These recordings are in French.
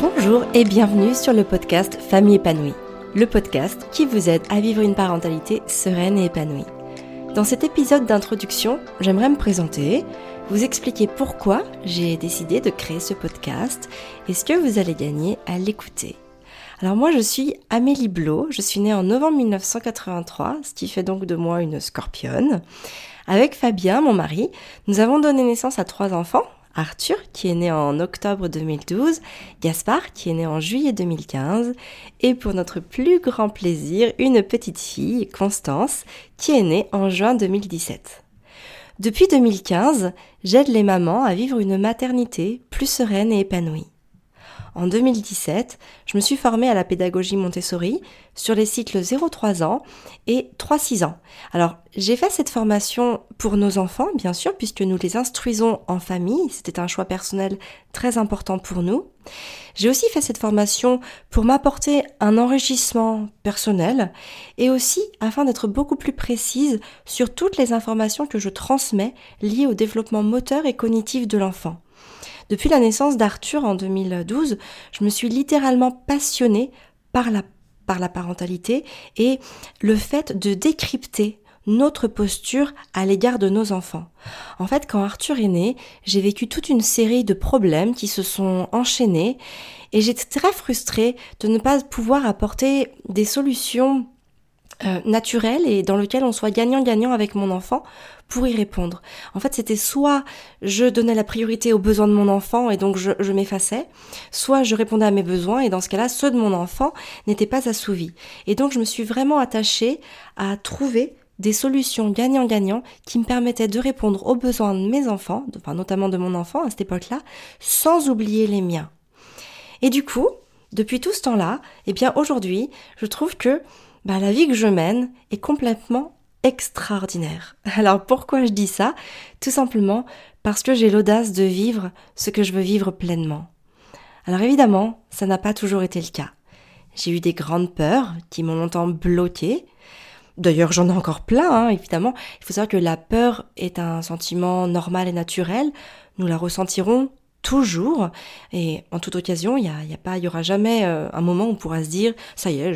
Bonjour et bienvenue sur le podcast Famille épanouie, le podcast qui vous aide à vivre une parentalité sereine et épanouie. Dans cet épisode d'introduction, j'aimerais me présenter, vous expliquer pourquoi j'ai décidé de créer ce podcast et ce que vous allez gagner à l'écouter. Alors moi je suis Amélie Blo, je suis née en novembre 1983, ce qui fait donc de moi une scorpionne. Avec Fabien, mon mari, nous avons donné naissance à trois enfants, Arthur, qui est né en octobre 2012, Gaspard, qui est né en juillet 2015, et pour notre plus grand plaisir, une petite fille, Constance, qui est née en juin 2017. Depuis 2015, j'aide les mamans à vivre une maternité plus sereine et épanouie. En 2017, je me suis formée à la pédagogie Montessori sur les cycles 0-3 ans et 3-6 ans. Alors, j'ai fait cette formation pour nos enfants, bien sûr, puisque nous les instruisons en famille. C'était un choix personnel très important pour nous. J'ai aussi fait cette formation pour m'apporter un enrichissement personnel et aussi afin d'être beaucoup plus précise sur toutes les informations que je transmets liées au développement moteur et cognitif de l'enfant. Depuis la naissance d'Arthur en 2012, je me suis littéralement passionnée par la, par la parentalité et le fait de décrypter notre posture à l'égard de nos enfants. En fait, quand Arthur est né, j'ai vécu toute une série de problèmes qui se sont enchaînés et j'étais très frustrée de ne pas pouvoir apporter des solutions euh, naturel et dans lequel on soit gagnant-gagnant avec mon enfant pour y répondre. En fait, c'était soit je donnais la priorité aux besoins de mon enfant et donc je, je m'effaçais, soit je répondais à mes besoins et dans ce cas-là, ceux de mon enfant n'étaient pas assouvis. Et donc, je me suis vraiment attachée à trouver des solutions gagnant-gagnant qui me permettaient de répondre aux besoins de mes enfants, enfin notamment de mon enfant à cette époque-là, sans oublier les miens. Et du coup, depuis tout ce temps-là, eh bien aujourd'hui, je trouve que bah, la vie que je mène est complètement extraordinaire. Alors pourquoi je dis ça? Tout simplement parce que j'ai l'audace de vivre ce que je veux vivre pleinement. Alors évidemment, ça n'a pas toujours été le cas. J'ai eu des grandes peurs qui m'ont longtemps bloqué. D'ailleurs, j'en ai encore plein, hein, évidemment. Il faut savoir que la peur est un sentiment normal et naturel. Nous la ressentirons toujours. Et en toute occasion il y a, y a, pas il y aura jamais euh, un moment où on pourra se dire ça y est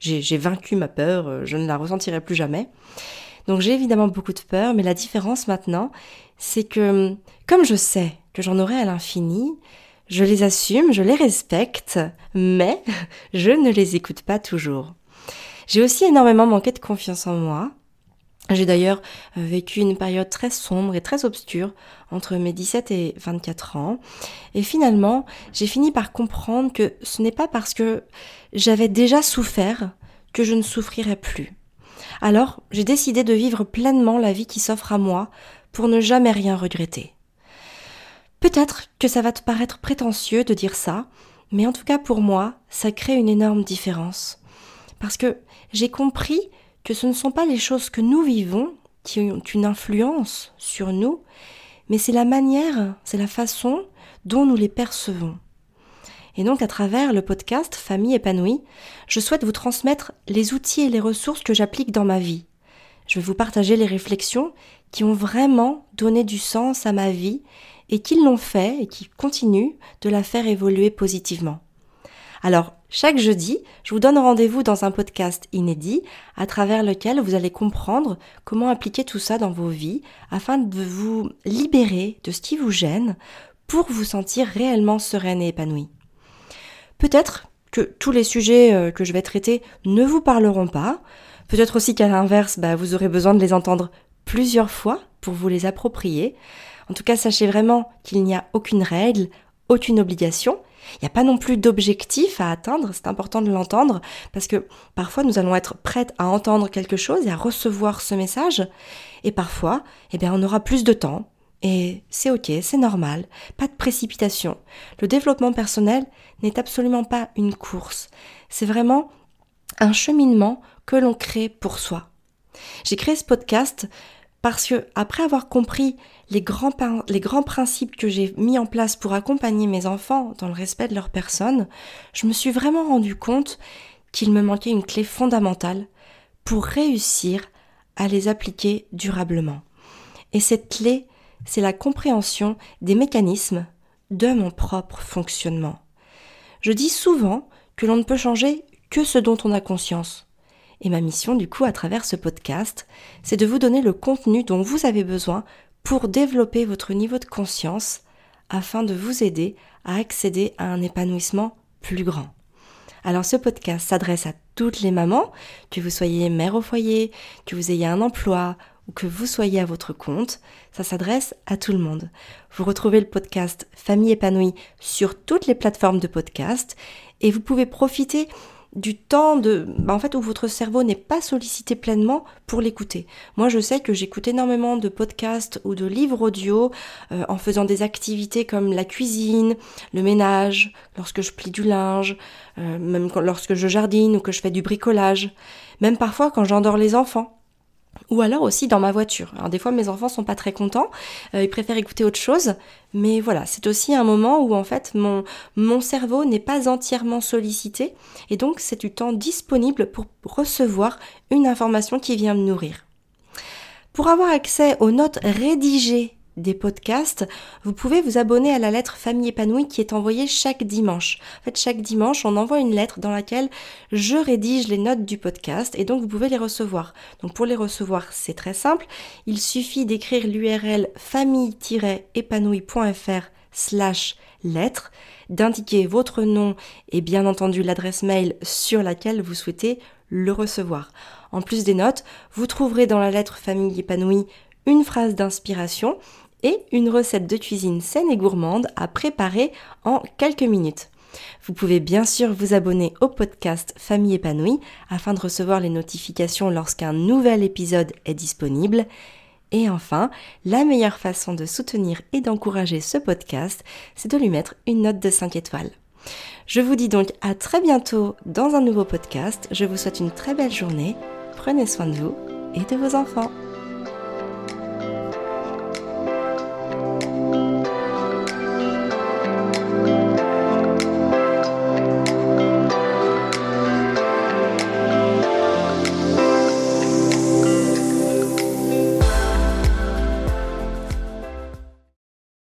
j'ai vaincu ma peur euh, je ne la ressentirai plus jamais. Donc j'ai évidemment beaucoup de peur mais la différence maintenant c'est que comme je sais que j'en aurai à l'infini je les assume je les respecte mais je ne les écoute pas toujours. J'ai aussi énormément manqué de confiance en moi j'ai d'ailleurs euh, vécu une période très sombre et très obscure entre mes 17 et 24 ans. Et finalement, j'ai fini par comprendre que ce n'est pas parce que j'avais déjà souffert que je ne souffrirais plus. Alors, j'ai décidé de vivre pleinement la vie qui s'offre à moi pour ne jamais rien regretter. Peut-être que ça va te paraître prétentieux de dire ça, mais en tout cas pour moi, ça crée une énorme différence. Parce que j'ai compris que ce ne sont pas les choses que nous vivons qui ont une influence sur nous, mais c'est la manière, c'est la façon dont nous les percevons. Et donc à travers le podcast Famille épanouie, je souhaite vous transmettre les outils et les ressources que j'applique dans ma vie. Je vais vous partager les réflexions qui ont vraiment donné du sens à ma vie et qui l'ont fait et qui continuent de la faire évoluer positivement. Alors, chaque jeudi, je vous donne rendez-vous dans un podcast inédit à travers lequel vous allez comprendre comment appliquer tout ça dans vos vies afin de vous libérer de ce qui vous gêne pour vous sentir réellement sereine et épanouie. Peut-être que tous les sujets euh, que je vais traiter ne vous parleront pas, peut-être aussi qu'à l'inverse, bah, vous aurez besoin de les entendre plusieurs fois pour vous les approprier. En tout cas, sachez vraiment qu'il n'y a aucune règle, aucune obligation, il n'y a pas non plus d'objectif à atteindre, c'est important de l'entendre, parce que parfois nous allons être prêtes à entendre quelque chose et à recevoir ce message, et parfois, eh bien, on aura plus de temps, et c'est ok, c'est normal, pas de précipitation. Le développement personnel n'est absolument pas une course, c'est vraiment un cheminement que l'on crée pour soi. J'ai créé ce podcast parce que après avoir compris les grands, les grands principes que j'ai mis en place pour accompagner mes enfants dans le respect de leur personne, je me suis vraiment rendu compte qu'il me manquait une clé fondamentale pour réussir à les appliquer durablement. Et cette clé, c'est la compréhension des mécanismes de mon propre fonctionnement. Je dis souvent que l'on ne peut changer que ce dont on a conscience. Et ma mission, du coup, à travers ce podcast, c'est de vous donner le contenu dont vous avez besoin pour développer votre niveau de conscience afin de vous aider à accéder à un épanouissement plus grand. Alors ce podcast s'adresse à toutes les mamans, que vous soyez mère au foyer, que vous ayez un emploi ou que vous soyez à votre compte, ça s'adresse à tout le monde. Vous retrouvez le podcast Famille épanouie sur toutes les plateformes de podcast et vous pouvez profiter du temps de, bah, en fait, où votre cerveau n'est pas sollicité pleinement pour l'écouter. Moi, je sais que j'écoute énormément de podcasts ou de livres audio euh, en faisant des activités comme la cuisine, le ménage, lorsque je plie du linge, euh, même lorsque je jardine ou que je fais du bricolage, même parfois quand j'endors les enfants ou alors aussi dans ma voiture. Alors des fois mes enfants sont pas très contents, euh, ils préfèrent écouter autre chose, mais voilà, c'est aussi un moment où en fait mon, mon cerveau n'est pas entièrement sollicité et donc c'est du temps disponible pour recevoir une information qui vient me nourrir. Pour avoir accès aux notes rédigées des podcasts, vous pouvez vous abonner à la lettre Famille épanouie qui est envoyée chaque dimanche. En fait, chaque dimanche, on envoie une lettre dans laquelle je rédige les notes du podcast et donc vous pouvez les recevoir. Donc pour les recevoir, c'est très simple. Il suffit d'écrire l'URL famille-épanouie.fr slash lettre, d'indiquer votre nom et bien entendu l'adresse mail sur laquelle vous souhaitez le recevoir. En plus des notes, vous trouverez dans la lettre Famille épanouie une phrase d'inspiration et une recette de cuisine saine et gourmande à préparer en quelques minutes. Vous pouvez bien sûr vous abonner au podcast Famille épanouie afin de recevoir les notifications lorsqu'un nouvel épisode est disponible. Et enfin, la meilleure façon de soutenir et d'encourager ce podcast, c'est de lui mettre une note de 5 étoiles. Je vous dis donc à très bientôt dans un nouveau podcast. Je vous souhaite une très belle journée. Prenez soin de vous et de vos enfants.